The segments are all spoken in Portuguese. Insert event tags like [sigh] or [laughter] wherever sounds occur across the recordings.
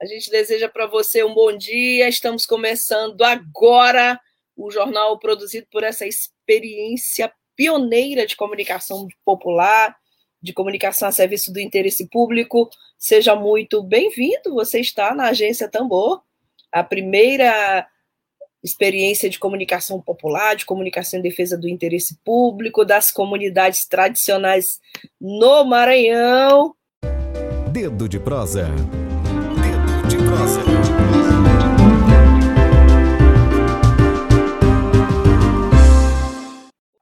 A gente deseja para você um bom dia. Estamos começando agora o jornal produzido por essa experiência pioneira de comunicação popular, de comunicação a serviço do interesse público. Seja muito bem-vindo. Você está na Agência Tambor, a primeira experiência de comunicação popular, de comunicação em defesa do interesse público, das comunidades tradicionais no Maranhão. Dedo de prosa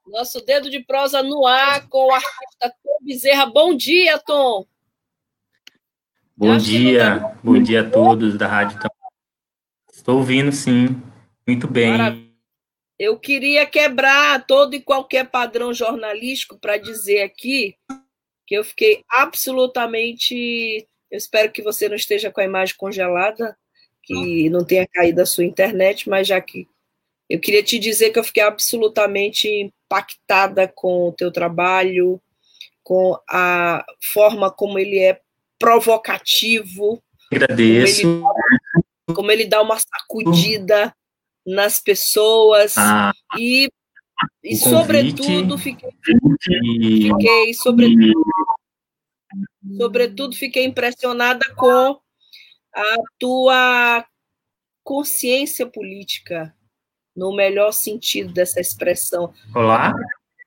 Nosso dedo de prosa no ar com o artista Tom Bezerra. Bom dia, Tom. Bom dia, tá... bom dia a todos da Rádio Estou ouvindo, sim. Muito bem. Maravilha. Eu queria quebrar todo e qualquer padrão jornalístico para dizer aqui que eu fiquei absolutamente eu espero que você não esteja com a imagem congelada, que não tenha caído a sua internet, mas já que eu queria te dizer que eu fiquei absolutamente impactada com o teu trabalho, com a forma como ele é provocativo. Agradeço. Como ele, como ele dá uma sacudida nas pessoas. Ah, e, e sobretudo, fiquei, fiquei sobretudo, Sobretudo, fiquei impressionada com a tua consciência política, no melhor sentido dessa expressão. Olá.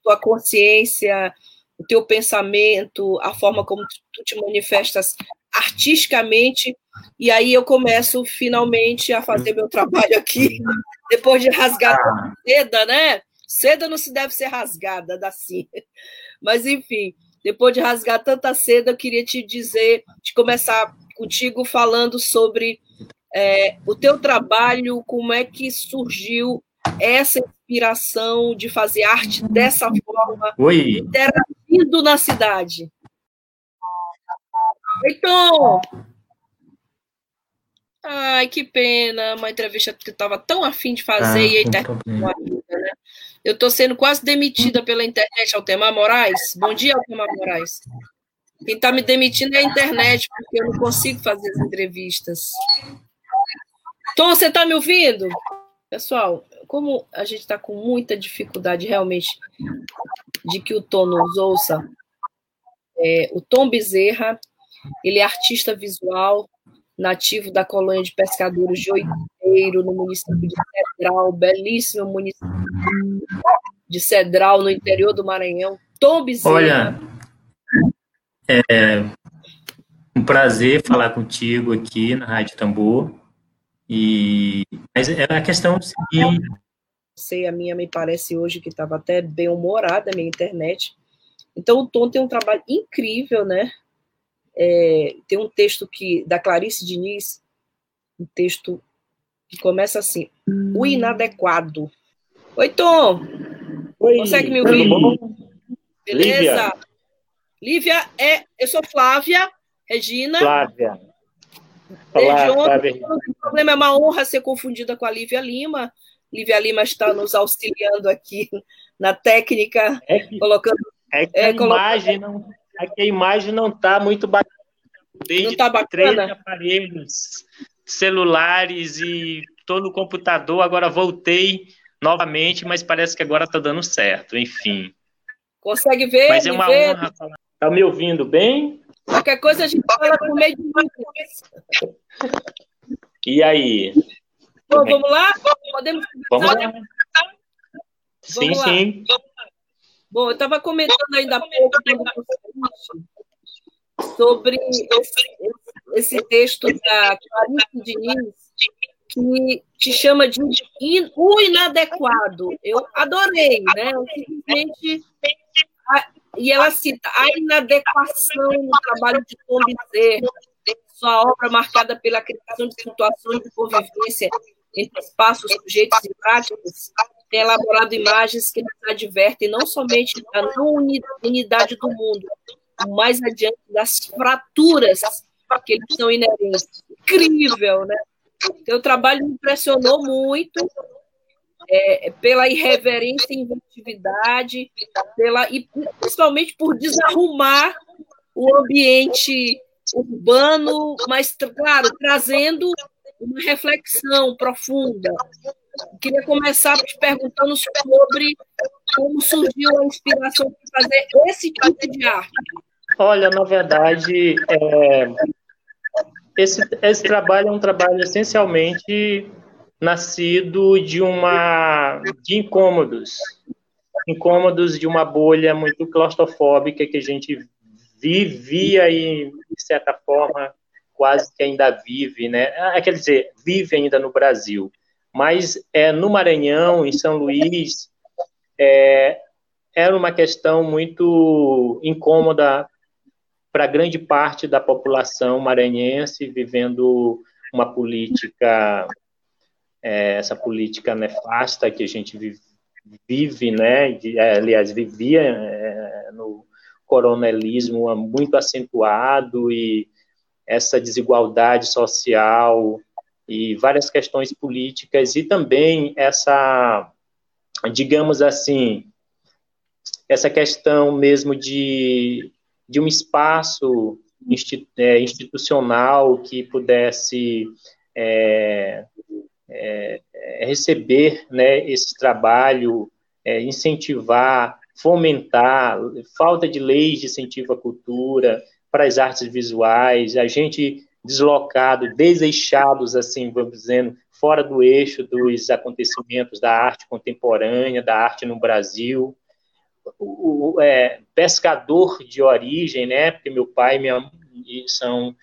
Tua consciência, o teu pensamento, a forma como tu te manifestas artisticamente, e aí eu começo finalmente a fazer meu trabalho aqui, [laughs] depois de rasgar a seda, né? Seda não se deve ser rasgada, assim. Mas, enfim, depois de rasgar tanta seda, eu queria te dizer, de começar contigo falando sobre é, o teu trabalho, como é que surgiu essa inspiração de fazer arte dessa forma, Oi. interagindo na cidade. Então, ai, que pena, uma entrevista que eu estava tão afim de fazer ah, e a internet não né? Eu estou sendo quase demitida pela internet, Altemar Moraes. Bom dia, Altemar Moraes. Quem está me demitindo é a internet, porque eu não consigo fazer as entrevistas. Tom, você está me ouvindo? Pessoal, como a gente está com muita dificuldade realmente de que o Tom nos ouça, é, o Tom Bezerra, ele é artista visual, nativo da colônia de pescadores de Oiteiro, no município de Cedral, belíssimo município de Cedral, no interior do Maranhão. Tom Bezerra. Olha, é um prazer falar contigo aqui na Rádio Tambor. E mas é a questão seguinte. Sei, a minha me parece hoje que estava até bem humorada a minha internet. Então o Tom tem um trabalho incrível, né? É, tem um texto que da Clarice Diniz, um texto que começa assim: o inadequado. Oi, Tom. Oi, Consegue me ouvir? Beleza? Lívia. Lívia é. Eu sou Flávia Regina. Flávia. Olá, Flávia. O problema é uma honra ser confundida com a Lívia Lima. Lívia Lima está nos auxiliando aqui na técnica, é que, colocando. É que é, a imagem não é que a imagem não está muito bacana. Desde não tá bacana. três aparelhos celulares e estou no computador, agora voltei novamente, mas parece que agora está dando certo, enfim. Consegue ver? Mas é uma ver? honra falar. Está me ouvindo bem? Qualquer coisa a gente fala com meio de E aí? Bom, vamos lá? Podemos começar? Vamos lá. Sim, vamos sim. Lá. Bom, eu estava comentando ainda há pouco sobre esse, esse texto da Clarice Diniz, que te chama de o inadequado. Eu adorei, né? Eu simplesmente. E ela cita a inadequação no trabalho de Tom Sua obra marcada pela criação de situações de convivência entre espaços, sujeitos e práticas, tem elaborado imagens que nos advertem não somente da não unidade do mundo, mais adiante das fraturas que eles são inerentes. Incrível, né? Teu trabalho me impressionou muito é, pela irreverência e inventividade, pela, e principalmente por desarrumar o ambiente urbano, mas, claro, trazendo uma reflexão profunda. Queria começar te perguntando sobre como surgiu a inspiração para fazer esse tipo de arte. Olha, na verdade, é, esse, esse trabalho é um trabalho essencialmente nascido de uma de incômodos, incômodos de uma bolha muito claustrofóbica que a gente vivia e de certa forma quase que ainda vive, né? Ah, quer dizer, vive ainda no Brasil, mas é no Maranhão, em São Luís, é, era uma questão muito incômoda para grande parte da população maranhense vivendo uma política, é, essa política nefasta que a gente vive, né? De, é, aliás, vivia é, no coronelismo muito acentuado e essa desigualdade social e várias questões políticas e também essa, digamos assim, essa questão mesmo de de um espaço é, institucional que pudesse é, é, receber né, esse trabalho, é, incentivar, fomentar, falta de leis de incentivo à cultura, para as artes visuais, a gente deslocado, deseixados, assim, vamos dizendo, fora do eixo dos acontecimentos da arte contemporânea, da arte no Brasil, o, o é, pescador de origem, né? Porque meu pai e minha mãe são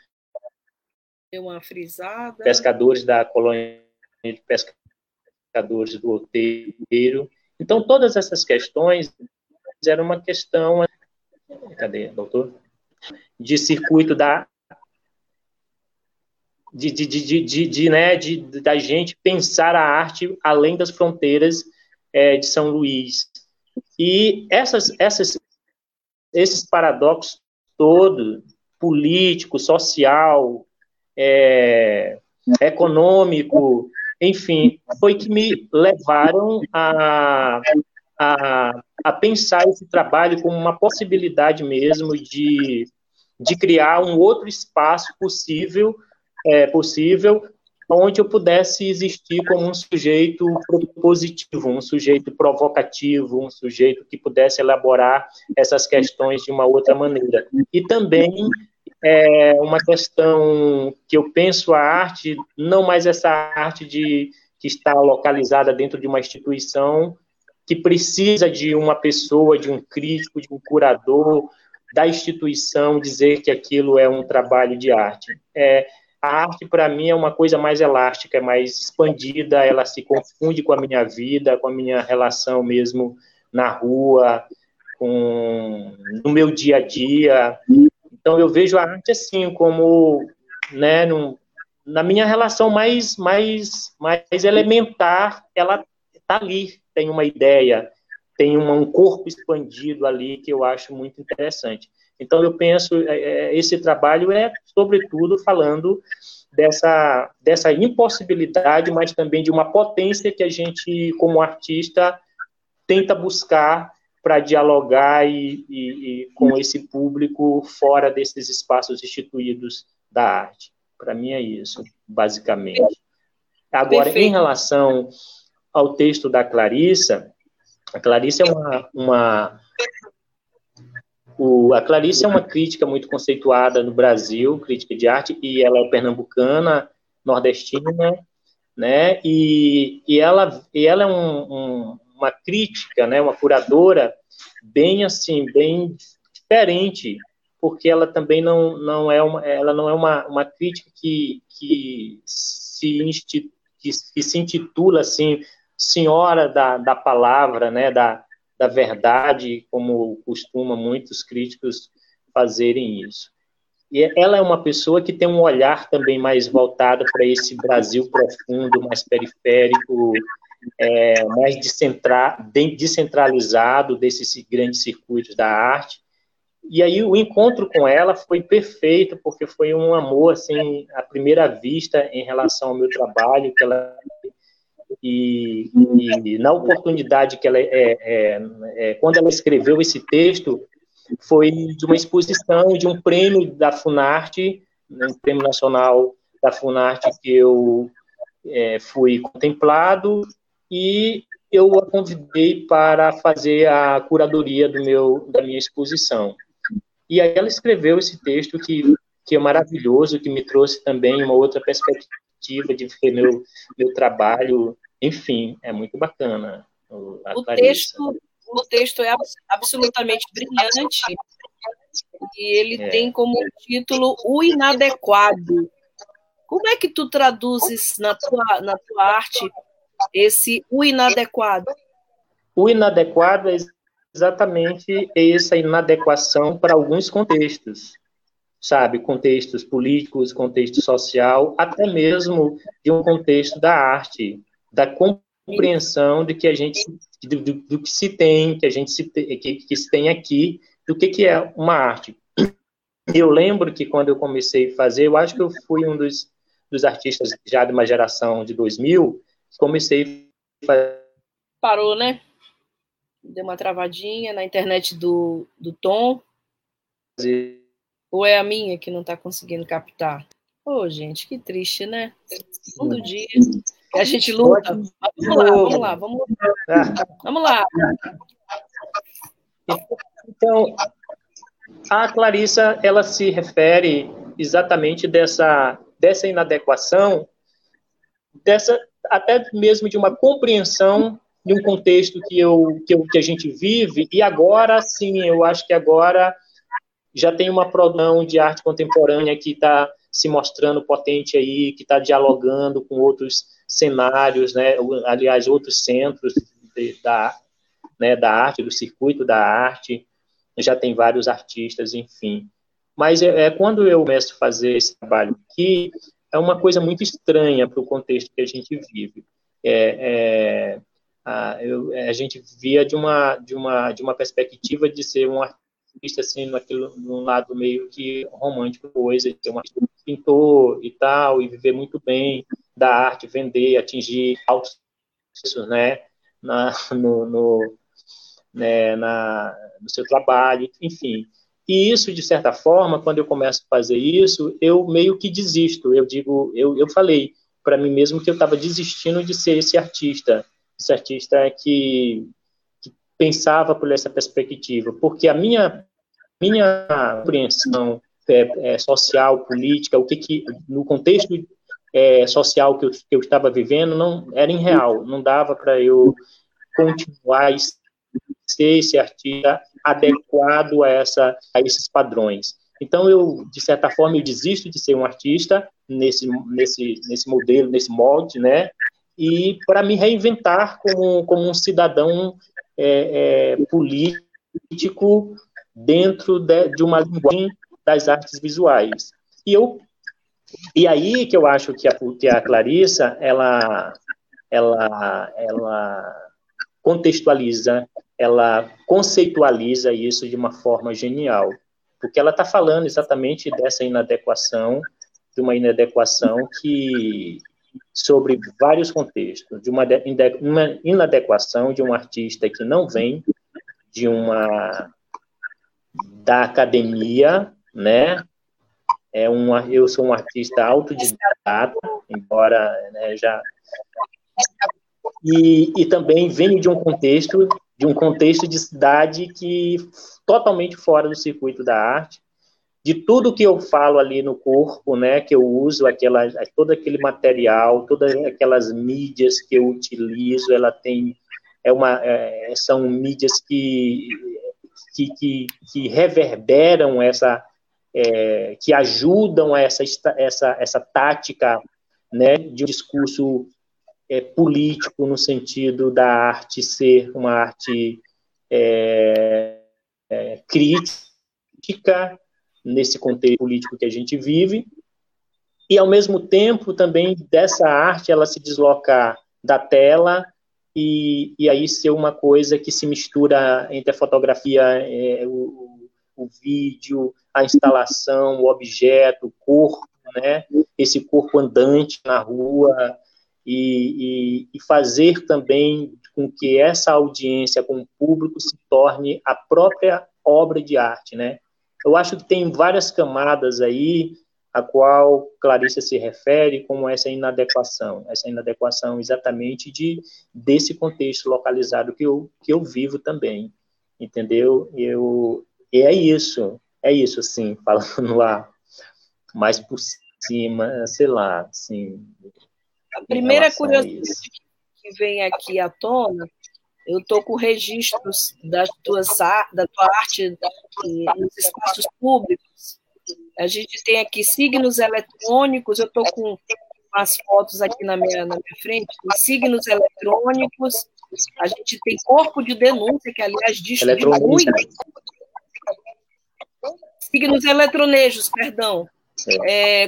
uma frisada. pescadores da colônia de pescadores do Outeiro. Então, todas essas questões eram uma questão. Cadê, doutor? De circuito da. De, de, de, de, de, né, de, da gente pensar a arte além das fronteiras é, de São Luís. E essas, essas, esses paradoxos todos, político, social, é, econômico, enfim, foi que me levaram a, a, a pensar esse trabalho como uma possibilidade mesmo de, de criar um outro espaço possível, é, possível onde eu pudesse existir como um sujeito propositivo, um sujeito provocativo, um sujeito que pudesse elaborar essas questões de uma outra maneira. E também é uma questão que eu penso a arte, não mais essa arte de que está localizada dentro de uma instituição que precisa de uma pessoa, de um crítico, de um curador da instituição dizer que aquilo é um trabalho de arte. É, a arte para mim é uma coisa mais elástica, mais expandida, ela se confunde com a minha vida, com a minha relação mesmo na rua, com no meu dia a dia. Então eu vejo a arte assim como, né, num, na minha relação mais mais mais elementar, ela está ali, tem uma ideia, tem um corpo expandido ali que eu acho muito interessante. Então, eu penso, é, é, esse trabalho é, sobretudo, falando dessa, dessa impossibilidade, mas também de uma potência que a gente, como artista, tenta buscar para dialogar e, e, e, com esse público fora desses espaços instituídos da arte. Para mim é isso, basicamente. Agora, Perfeito. em relação ao texto da Clarissa, a Clarissa é uma, uma o, a Clarice é uma crítica muito conceituada no Brasil, crítica de arte, e ela é pernambucana, nordestina, né? E, e, ela, e ela é um, um, uma crítica, né? Uma curadora bem assim, bem diferente, porque ela também não, não é uma, ela não é uma, uma crítica que, que se que, que se intitula assim senhora da, da palavra, né? Da da verdade, como costuma muitos críticos fazerem isso. e ela é uma pessoa que tem um olhar também mais voltado para esse Brasil profundo, mais periférico, é, mais descentralizado desses grandes circuitos da arte. E aí o encontro com ela foi perfeito, porque foi um amor, assim, à primeira vista em relação ao meu trabalho, que ela e, e na oportunidade que ela é, é, é, quando ela escreveu esse texto foi de uma exposição de um prêmio da Funarte, né, um prêmio nacional da Funarte que eu é, fui contemplado e eu a convidei para fazer a curadoria do meu da minha exposição. E aí ela escreveu esse texto que que é maravilhoso, que me trouxe também uma outra perspectiva de ver meu meu trabalho, enfim, é muito bacana. O, o texto o texto é absolutamente brilhante e ele é. tem como título O Inadequado. Como é que tu traduzes na tua, na tua arte esse o inadequado? O inadequado é exatamente essa inadequação para alguns contextos, sabe? Contextos políticos, contexto social, até mesmo de um contexto da arte, da compreensão de que a gente do, do, do que se tem, que a gente se, que, que se tem aqui, do que, que é uma arte. Eu lembro que quando eu comecei a fazer, eu acho que eu fui um dos, dos artistas já de uma geração de 2000, comecei a fazer... Parou, né? Deu uma travadinha na internet do, do Tom. Fazer... Ou é a minha que não está conseguindo captar? Ô, oh, gente, que triste, né? Todo dia a gente luta. Vamos lá, vamos lá, vamos lá. Vamos lá. Então, a Clarissa, ela se refere exatamente dessa, dessa inadequação, dessa até mesmo de uma compreensão de um contexto que, eu, que, eu, que a gente vive, e agora sim, eu acho que agora já tem uma produção de arte contemporânea que está se mostrando potente aí, que está dialogando com outros cenários, né, aliás, outros centros de, da, né, da arte, do circuito da arte, já tem vários artistas, enfim. Mas é, é quando eu começo a fazer esse trabalho aqui, é uma coisa muito estranha para o contexto que a gente vive. É, é, a, eu, a, gente via de uma, de, uma, de uma perspectiva de ser um artista assim, naquele, num lado meio que romântico, coisa, de ser um pintor e tal, e viver muito bem, da arte, vender, atingir altos preços, né, na, no, no, né, na, no seu trabalho, enfim. E isso, de certa forma, quando eu começo a fazer isso, eu meio que desisto. Eu digo, eu, eu falei para mim mesmo que eu estava desistindo de ser esse artista, esse artista que pensava por essa perspectiva, porque a minha minha compreensão é, é, social, política, o que, que no contexto é, social que eu, que eu estava vivendo não era irreal, não dava para eu continuar a ser esse artista adequado a, essa, a esses padrões. Então, eu, de certa forma, eu desisto de ser um artista nesse, nesse, nesse modelo, nesse molde, né? E para me reinventar como, como um cidadão é, é, político dentro de, de uma linguagem das artes visuais. E eu e aí que eu acho que a, que a Clarissa, ela, ela, ela contextualiza, ela conceitualiza isso de uma forma genial, porque ela está falando exatamente dessa inadequação, de uma inadequação que sobre vários contextos, de uma, uma inadequação de um artista que não vem de uma da academia, né, é uma, eu sou um artista autodidata, embora né, já e, e também venho de um contexto de um contexto de cidade que totalmente fora do circuito da arte, de tudo que eu falo ali no corpo, né, que eu uso aquela todo aquele material, todas aquelas mídias que eu utilizo, ela tem é uma é, são mídias que que, que, que reverberam essa é, que ajudam essa, essa, essa tática né, de um discurso é, político no sentido da arte ser uma arte é, é crítica, nesse contexto político que a gente vive, e ao mesmo tempo também dessa arte ela se deslocar da tela e, e aí ser uma coisa que se mistura entre a fotografia, é, o, o vídeo, a instalação, o objeto, o corpo, né? Esse corpo andante na rua e, e, e fazer também com que essa audiência com o público se torne a própria obra de arte, né? Eu acho que tem várias camadas aí a qual Clarissa se refere como essa inadequação, essa inadequação exatamente de desse contexto localizado que eu, que eu vivo também, entendeu? Eu, e é isso, é isso, assim, [laughs] falando lá mais por cima, sei lá, assim. A primeira curiosidade que vem aqui à tona, eu estou com registros das tuas, da tua arte nos espaços públicos. A gente tem aqui signos eletrônicos, eu estou com as fotos aqui na minha, na minha frente, signos eletrônicos, a gente tem corpo de denúncia, que aliás distribui signos eletronejos, perdão. É,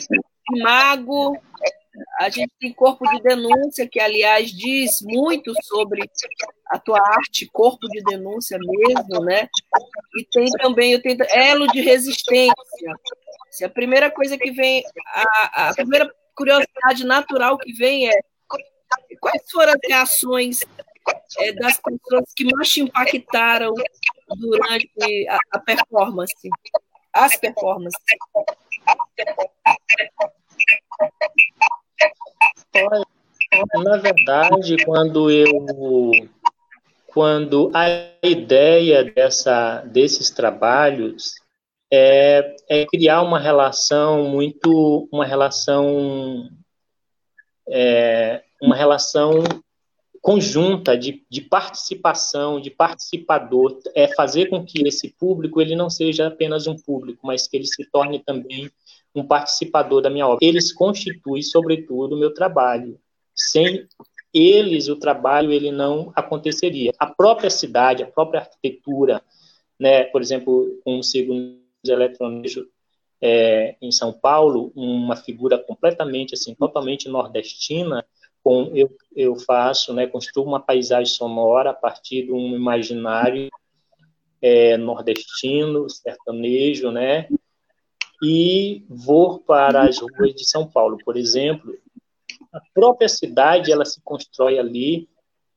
mago, a gente tem corpo de denúncia, que, aliás, diz muito sobre a tua arte, corpo de denúncia mesmo, né? E tem também, eu tenho elo de resistência. Se a primeira coisa que vem, a, a primeira curiosidade natural que vem é quais foram as reações é, das pessoas que mais te impactaram durante a, a performance? as performances. Na verdade, quando eu quando a ideia dessa, desses trabalhos é, é criar uma relação muito uma relação é, uma relação conjunta de, de participação, de participador, é fazer com que esse público ele não seja apenas um público, mas que ele se torne também um participador da minha obra. Eles constituem, sobretudo, o meu trabalho. Sem eles, o trabalho ele não aconteceria. A própria cidade, a própria arquitetura, né, por exemplo, com o segundo eletrônico é, em São Paulo, uma figura completamente assim, totalmente nordestina, com, eu, eu faço, né, construo uma paisagem sonora a partir de um imaginário é, nordestino, sertanejo, né, e vou para as ruas de São Paulo, por exemplo. A própria cidade, ela se constrói ali,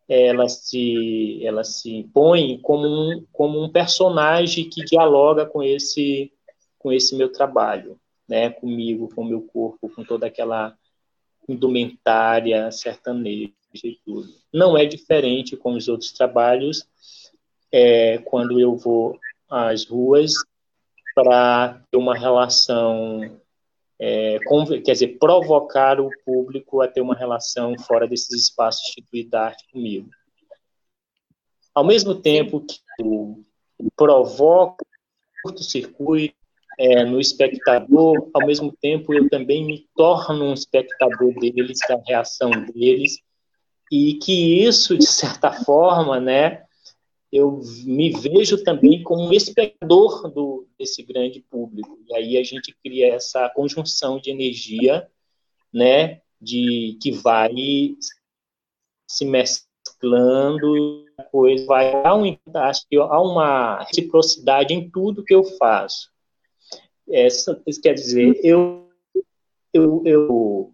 ela se, ela se põe como um, como um personagem que dialoga com esse, com esse meu trabalho, né, comigo, com meu corpo, com toda aquela indumentária, sertaneja e tudo. Não é diferente com os outros trabalhos, é, quando eu vou às ruas para ter uma relação, é, quer dizer, provocar o público a ter uma relação fora desses espaços instituídos da arte comigo. Ao mesmo tempo que eu provoco curto-circuito, é, no espectador, ao mesmo tempo eu também me torno um espectador deles, da reação deles, e que isso, de certa forma, né, eu me vejo também como um espectador do, desse grande público. E aí a gente cria essa conjunção de energia, né, de que vai se mesclando, depois vai há um, acho que há uma reciprocidade em tudo que eu faço. Essa, isso quer dizer, eu, eu, eu,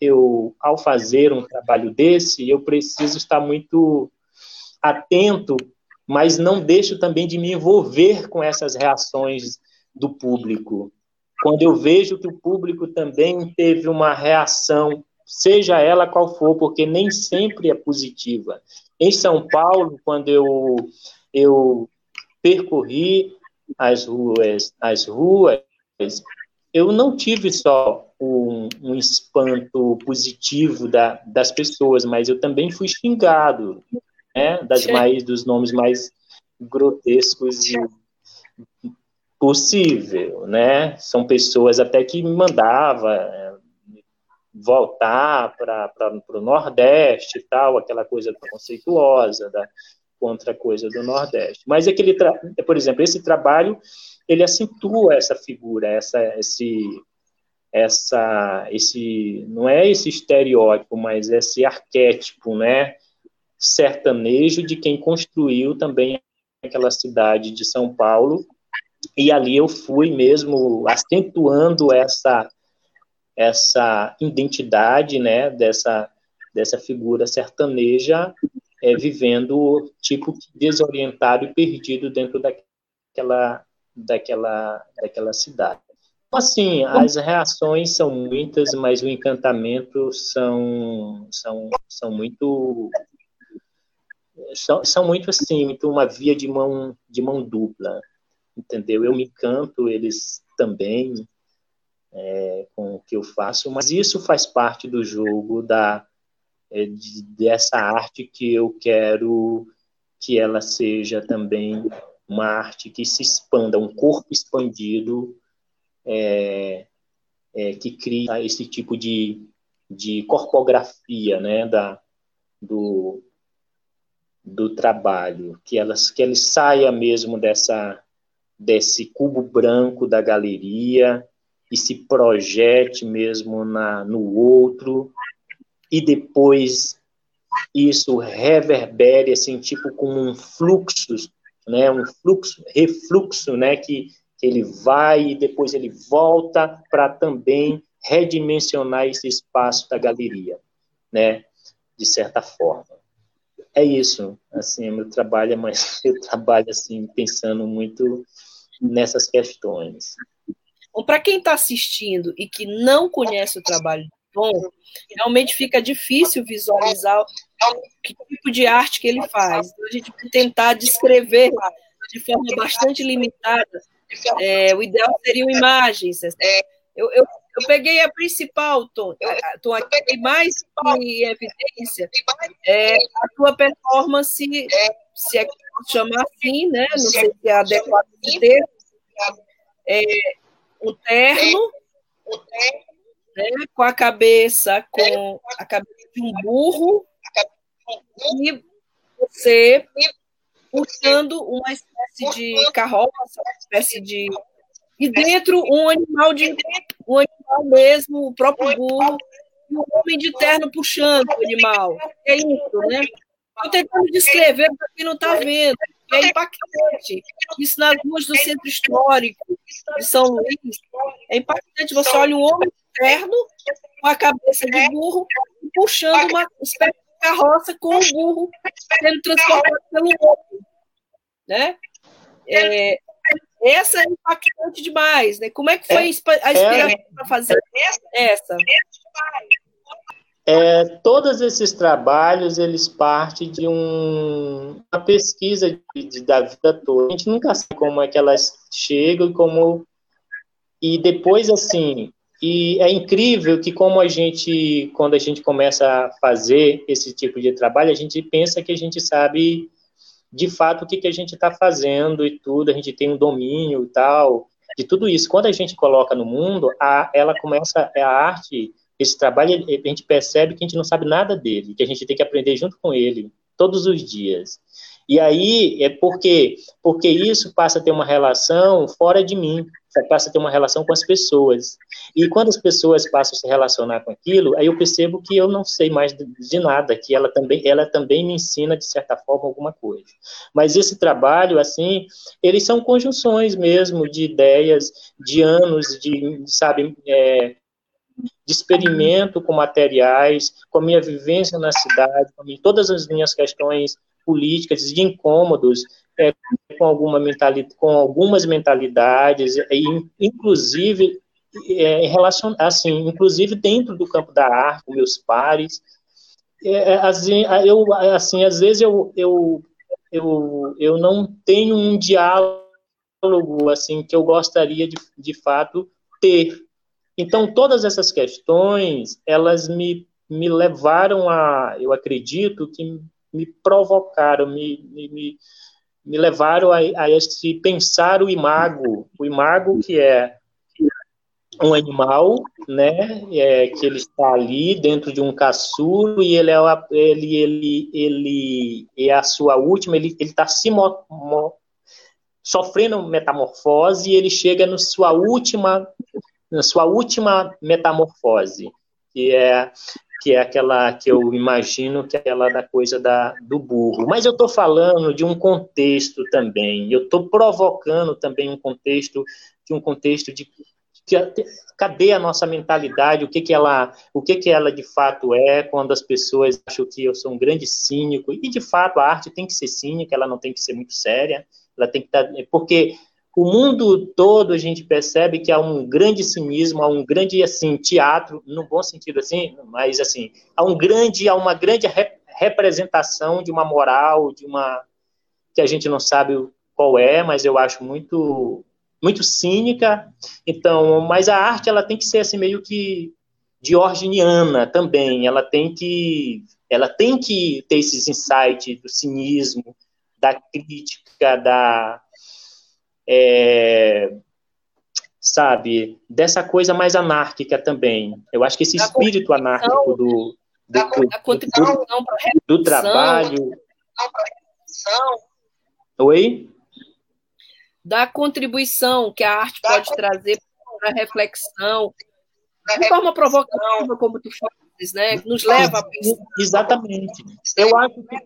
eu, ao fazer um trabalho desse, eu preciso estar muito atento, mas não deixo também de me envolver com essas reações do público. Quando eu vejo que o público também teve uma reação, seja ela qual for, porque nem sempre é positiva. Em São Paulo, quando eu, eu percorri as ruas, as ruas, eu não tive só um, um espanto positivo da, das pessoas, mas eu também fui xingado, né, das mais, dos nomes mais grotescos possível, né? São pessoas até que me mandava é, voltar para o Nordeste e tal, aquela coisa preconceituosa da contra a coisa do Nordeste. Mas aquele, por exemplo, esse trabalho ele acentua essa figura, essa, esse, essa, esse, não é esse estereótipo, mas esse arquétipo, né, sertanejo de quem construiu também aquela cidade de São Paulo. E ali eu fui mesmo acentuando essa essa identidade, né, dessa dessa figura sertaneja é, vivendo tipo desorientado e perdido dentro daquela daquela daquela cidade. Então, assim, as reações são muitas, mas o encantamento são são são muito são, são muito assim, muito uma via de mão de mão dupla, entendeu? Eu me encanto, eles também é, com o que eu faço, mas isso faz parte do jogo da é, de, dessa arte que eu quero que ela seja também uma arte que se expanda, um corpo expandido é, é, que cria esse tipo de, de corpografia né, da, do, do trabalho, que, elas, que ele saia mesmo dessa, desse cubo branco da galeria e se projete mesmo na, no outro, e depois isso reverbere, assim, tipo como um fluxo, né, um fluxo, refluxo, né, que, que ele vai e depois ele volta para também redimensionar esse espaço da galeria, né, de certa forma é isso, assim, meu trabalho é mais, [laughs] eu trabalho, assim, pensando muito nessas questões. Para quem está assistindo e que não conhece o trabalho do Tom, realmente fica difícil visualizar que tipo de arte que ele faz. Então, a gente vai tentar descrever de forma bastante limitada. É, o ideal seriam imagens. Eu, eu eu peguei a principal, Tom, Tom aqui mais em evidência. É a tua performance, se é que posso chamar assim, né? Não sei se é adequado ter. É, um terno, né, com a cabeça, com a cabeça de um burro, e você puxando uma espécie de carroça, uma espécie de e dentro um animal de um animal mesmo, o próprio burro, e um homem de terno puxando o animal. É isso, né? Estou tentando descrever para quem não está vendo. É impactante. Isso nas ruas do centro histórico de São Luís. É impactante. Você olha um homem de terno com a cabeça de burro puxando uma espécie de carroça com o burro sendo transportado pelo homem. Né? É, essa é impactante demais, né? Como é que foi a inspiração é, para fazer essa? É, todos esses trabalhos, eles partem de um, uma pesquisa de, de, da vida toda. A gente nunca sabe como é que elas chegam e como... E depois, assim, e é incrível que como a gente, quando a gente começa a fazer esse tipo de trabalho, a gente pensa que a gente sabe de fato o que, que a gente está fazendo e tudo, a gente tem um domínio e tal, de tudo isso. Quando a gente coloca no mundo, a, ela começa, a arte, esse trabalho, a gente percebe que a gente não sabe nada dele, que a gente tem que aprender junto com ele, todos os dias. E aí é porque porque isso passa a ter uma relação fora de mim, passa a ter uma relação com as pessoas. E quando as pessoas passam a se relacionar com aquilo, aí eu percebo que eu não sei mais de, nada, que ela também ela também me ensina de certa forma alguma coisa. Mas esse trabalho assim, eles são conjunções mesmo de ideias, de anos de, sabe, é, de experimento com materiais, com a minha vivência na cidade, com todas as minhas questões políticas, de incômodos é, com, alguma mentalidade, com algumas mentalidades, e, inclusive é, assim, inclusive dentro do campo da arte, com meus pares, é, assim, eu, assim, às vezes eu, eu, eu, eu não tenho um diálogo assim que eu gostaria de, de fato ter. Então todas essas questões elas me, me levaram a, eu acredito que me provocaram, me, me, me levaram a, a esse pensar o imago, o imago que é um animal, né, é, que ele está ali dentro de um caçuro e ele é, ele, ele, ele é a sua última, ele está se mo, mo, sofrendo metamorfose e ele chega na sua última, na sua última metamorfose, que é que é aquela que eu imagino que é aquela da coisa da, do burro. Mas eu estou falando de um contexto também. Eu estou provocando também um contexto de um contexto de que, cadê a nossa mentalidade, o que que ela, o que que ela de fato é, quando as pessoas acham que eu sou um grande cínico, e de fato a arte tem que ser cínica, ela não tem que ser muito séria, ela tem que estar, tá, porque o mundo todo a gente percebe que há um grande cinismo, há um grande assim teatro, no bom sentido assim, mas assim, há um grande, há uma grande rep representação de uma moral, de uma que a gente não sabe qual é, mas eu acho muito muito cínica. Então, mas a arte ela tem que ser assim meio que diorginiana também. Ela tem que ela tem que ter esses insights do cinismo, da crítica, da é, sabe dessa coisa mais anárquica também. Eu acho que esse espírito anárquico do do, do, do, do trabalho. Oi? da contribuição que a arte pode trazer para a reflexão, de forma provocativa, como tu fazes, né? Nos leva a pensar. Exatamente. Eu acho que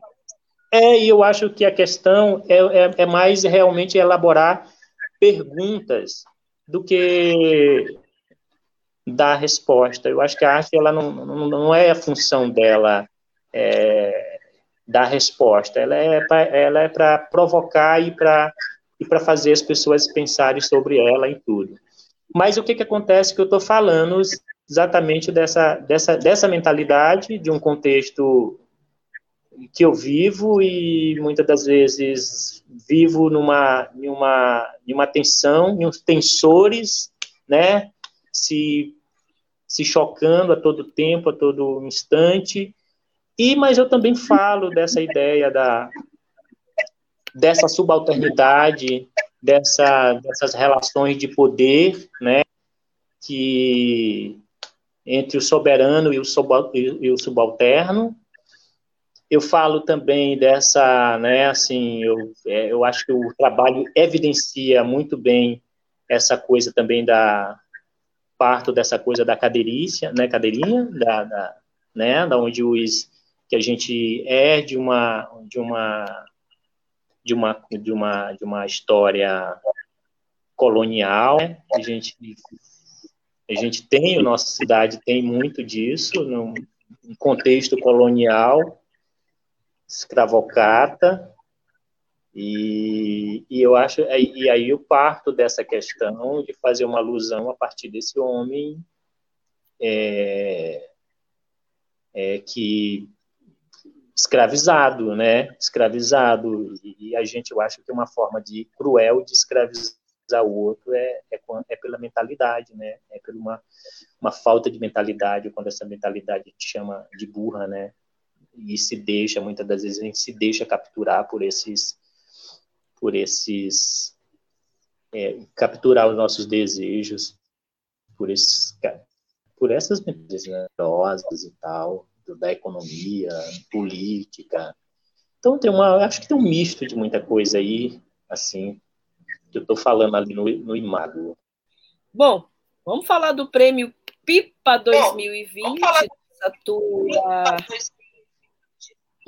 é, e eu acho que a questão é, é, é mais realmente elaborar perguntas do que dar resposta. Eu acho que a arte ela não, não, não é a função dela é, dar resposta. Ela é para é provocar e para e para fazer as pessoas pensarem sobre ela em tudo. Mas o que, que acontece que eu estou falando exatamente dessa, dessa, dessa mentalidade, de um contexto que eu vivo e muitas das vezes vivo numa, numa, numa tensão, em uns tensores, né, se, se chocando a todo tempo, a todo instante, e mas eu também falo dessa ideia da, dessa subalternidade, dessa, dessas relações de poder, né, que entre o soberano e o, e o subalterno. Eu falo também dessa, né, assim, eu, é, eu acho que o trabalho evidencia muito bem essa coisa também da parto dessa coisa da caderícia, né, cadeirinha, da, da né, da onde os que a gente é de uma de uma de uma, de uma, de uma história colonial. Né? A gente, a gente tem, a nossa cidade tem muito disso, num contexto colonial, escravocrata, e, e, eu acho, e aí eu parto dessa questão de fazer uma alusão a partir desse homem é, é, que escravizado, né? Escravizado. E, a gente, eu acho que uma forma de cruel de escravizar o outro é, é, é pela mentalidade, né? É por uma, uma falta de mentalidade, quando essa mentalidade te chama de burra, né? E se deixa, muitas das vezes, a gente se deixa capturar por esses. por esses. É, capturar os nossos desejos, por esses. por essas mentiras né, e tal da economia, política. Então tem uma, acho que tem um misto de muita coisa aí, assim, que eu estou falando ali no, no Imago. Bom, vamos falar do prêmio PIPA 2020, essa tua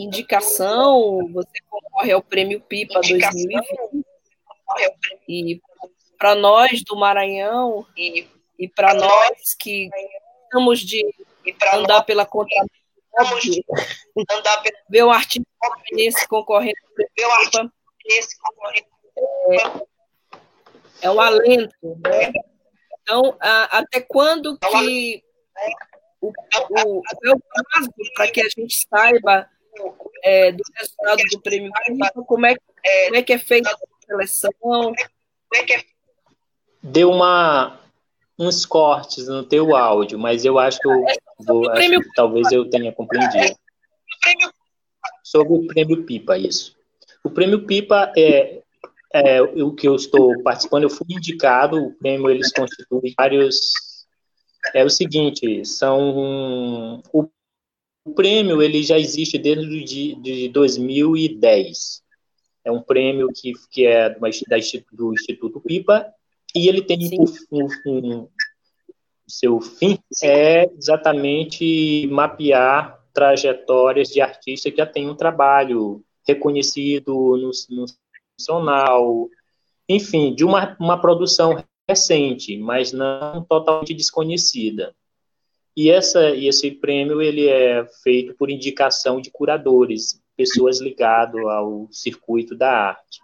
indicação, você concorre ao prêmio PIPA 2020. E para nós do Maranhão e, e para nós que estamos de andar pela contramão Vamos andar ver o artista nesse concorrendo. Ver o artista concorrendo. É, é um alento, né? Então, a, até quando que o, o, o prazo para que a gente saiba é, do resultado do prêmio como é, como é que é feita a seleção? Deu uma, uns cortes no teu áudio, mas eu acho que eu vou, acho que talvez eu tenha compreendido. Sobre o prêmio Pipa, isso. O prêmio Pipa é, é o que eu estou participando, eu fui indicado, o prêmio eles constituem vários é o seguinte, são o, o prêmio ele já existe desde de, de 2010. É um prêmio que, que é do, do Instituto Pipa e ele tem um, um, seu fim é exatamente mapear trajetórias de artistas que já têm um trabalho reconhecido no, no nacional, enfim, de uma, uma produção recente, mas não totalmente desconhecida. E essa, e esse prêmio ele é feito por indicação de curadores, pessoas ligadas ao circuito da arte,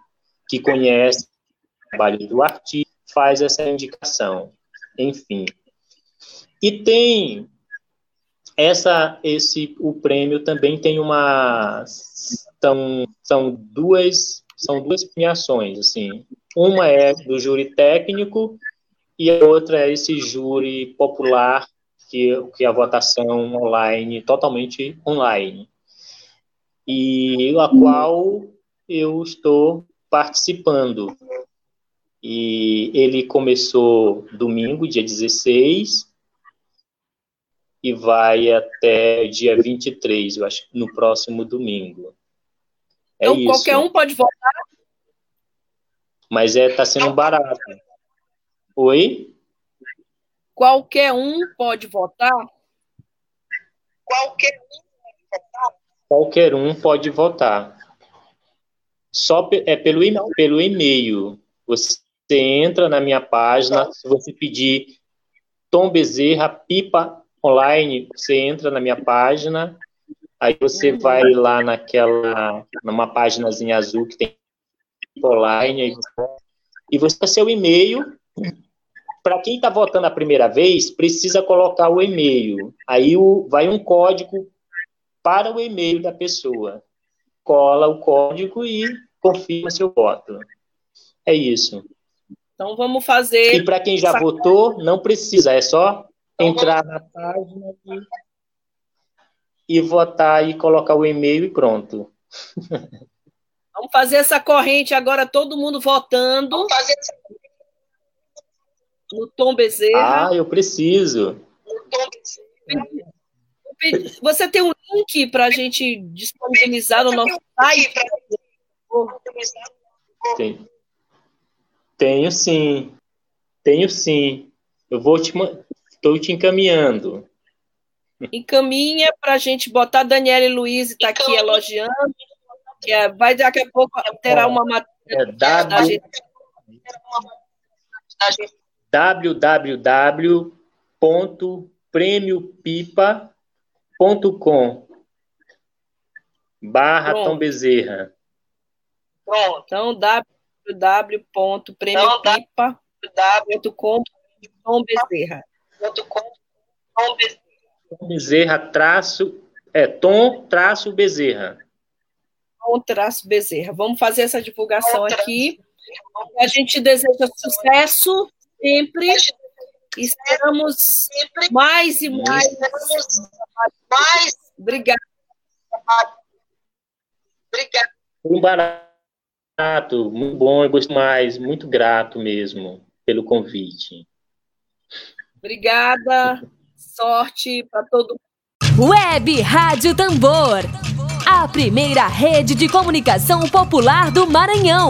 que conhecem o trabalho do artista, faz essa indicação. Enfim, e tem essa esse o prêmio também tem uma são, são duas são duas premiações assim. Uma é do júri técnico e a outra é esse júri popular que que a votação online totalmente online. E a qual eu estou participando. E ele começou domingo, dia 16, e vai até dia 23, eu acho, no próximo domingo. É então, isso. qualquer um pode votar? Mas é, tá sendo barato. Oi? Qualquer um pode votar? Qualquer um pode votar? Qualquer um pode votar. Só é pelo, pelo e-mail. Você entra na minha página, se você pedir Tom Bezerra, pipa online, você entra na minha página, aí você uhum. vai lá naquela, numa páginazinha azul que tem online, e você tem seu e-mail. Para quem está votando a primeira vez, precisa colocar o e-mail. Aí o, vai um código para o e-mail da pessoa. Cola o código e confirma seu voto. É isso. Então vamos fazer. E para quem já votou, não precisa, é só entrar na página e, e votar e colocar o e-mail e pronto. [laughs] Vamos fazer essa corrente agora, todo mundo votando. No Tom Bezerra. Ah, eu preciso. Você tem um link para a gente disponibilizar no nosso site? Tem. Tenho sim. Tenho sim. Eu vou te, Estou te encaminhando. Encaminha para a gente botar. Daniela Luiz está aqui elogiando. Que é, vai daqui a pouco terá uma matéria é, da gente. www.premiopipa.com barra Tom Bezerra. Pronto. Então, www.premiopipa.com Tom Bezerra. Tom Bezerra traço, é Tom traço Bezerra. Tom traço Bezerra. Vamos fazer essa divulgação aqui. A gente deseja sucesso sempre. Esperamos mais e mais. mais. Obrigada. Obrigada. Um barato, muito bom, eu gosto mais, muito grato mesmo pelo convite. Obrigada. Sorte para todo mundo. Web Rádio Tambor. A primeira rede de comunicação popular do Maranhão.